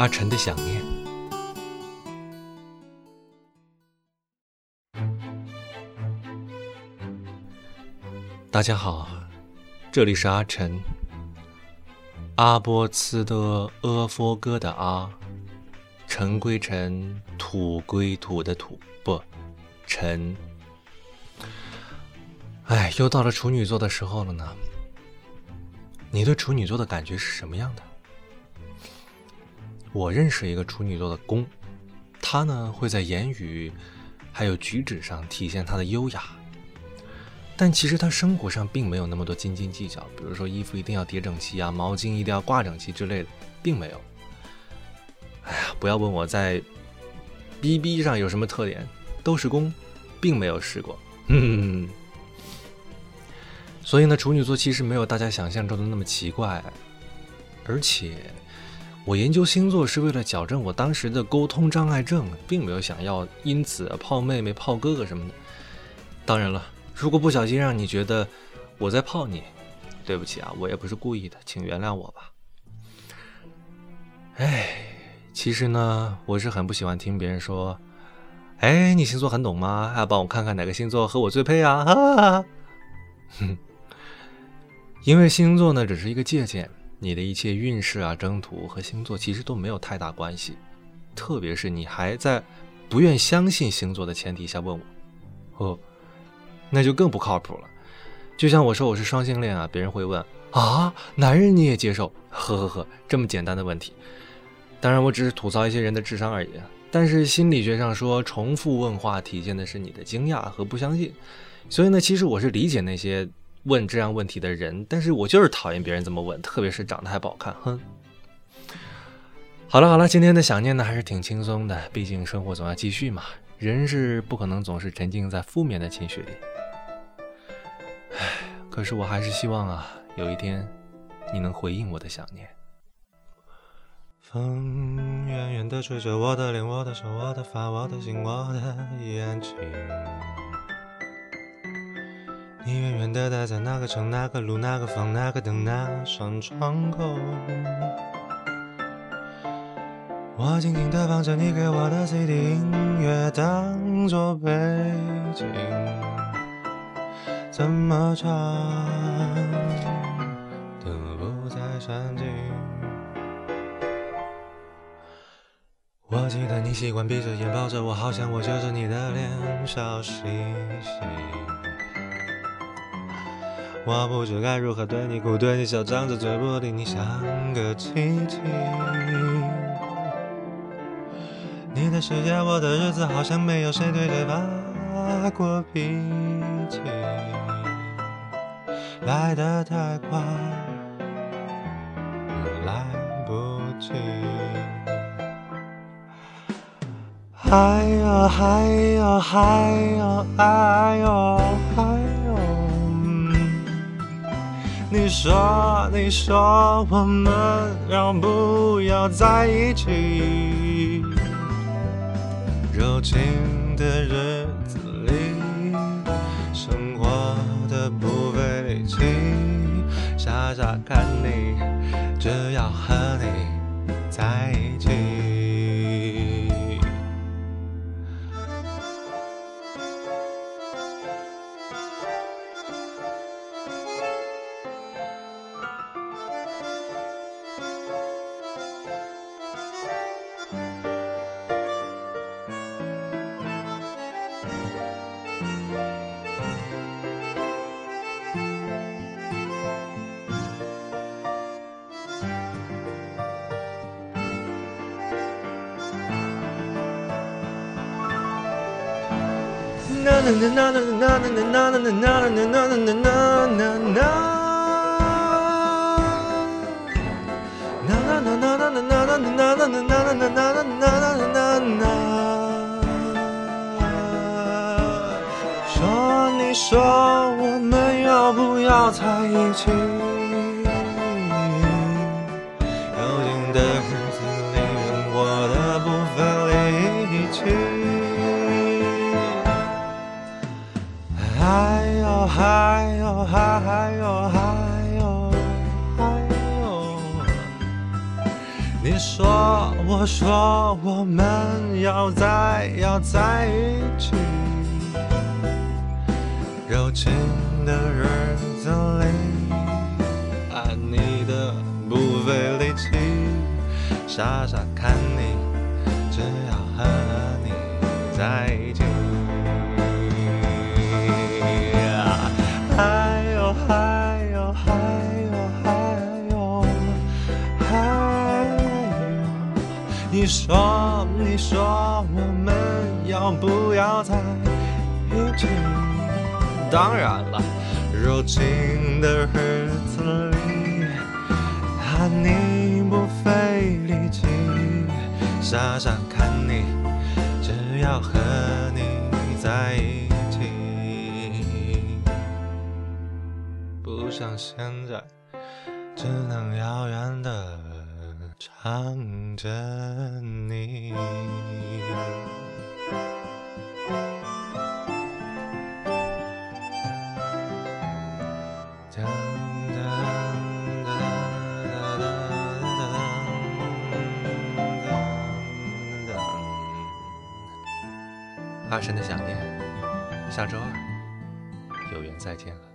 阿晨的想念。大家好，这里是阿晨。阿波次的阿佛哥的阿，尘归尘，土归土的土，不，尘。哎，又到了处女座的时候了呢。你对处女座的感觉是什么样的？我认识一个处女座的宫，他呢会在言语，还有举止上体现他的优雅，但其实他生活上并没有那么多斤斤计较，比如说衣服一定要叠整齐啊，毛巾一定要挂整齐之类的，并没有。哎呀，不要问我在 B B 上有什么特点，都是宫，并没有试过。所以呢，处女座其实没有大家想象中的那么奇怪，而且。我研究星座是为了矫正我当时的沟通障碍症，并没有想要因此泡妹妹、泡哥哥什么的。当然了，如果不小心让你觉得我在泡你，对不起啊，我也不是故意的，请原谅我吧。哎，其实呢，我是很不喜欢听别人说，哎，你星座很懂吗？啊，帮我看看哪个星座和我最配啊？哈哈哈。哼，因为星座呢，只是一个借鉴。你的一切运势啊、征途和星座其实都没有太大关系。特别是你还在不愿相信星座的前提下问我，哦，那就更不靠谱了。就像我说我是双性恋啊，别人会问啊，男人你也接受？呵呵呵，这么简单的问题。当然，我只是吐槽一些人的智商而已。但是心理学上说，重复问话体现的是你的惊讶和不相信。所以呢，其实我是理解那些问这样问题的人但是我就是讨厌别人这么问特别是长得还不好看哼。好了好了今天的想念呢还是挺轻松的毕竟生活总要继续嘛人是不可能总是沉浸在负面的情绪里。唉可是我还是希望啊有一天你能回应我的想念。风远远的吹着我的脸我的手我的发我的心我的眼睛。你远远的待在那个城、那个路、那个房、那个灯、那扇窗口。我静静地放着你给我的 CD 音乐当做背景，怎么唱都不再煽情。我记得你习惯闭着眼抱着我，好像我就是你的脸，笑嘻嘻。我不知该如何对你哭，对你笑，张着嘴不理你，像个机器。你的世界，我的日子，好像没有谁对谁发过脾气。来得太快，来不及。哎呦，哎呦，哎呦，哎呦，哎。你说你说我们要不要在一起？柔情的日子里，生活的不费力，傻傻看你，只要和你在一起。说，你说我们要不要在一起？哎哟哎哟哎哟哎哟哎哟你说我说我们要在要在一起柔情的日子里爱你的不费力气傻傻看你只要和你在一你说你说我们要不要在一起？当然了，柔情的日子里，爱你不费力气，傻傻看你，只要和你在一起，不像现在，只能遥远的唱着你。当当当当当当当。阿神的想念，下周二有缘再见了。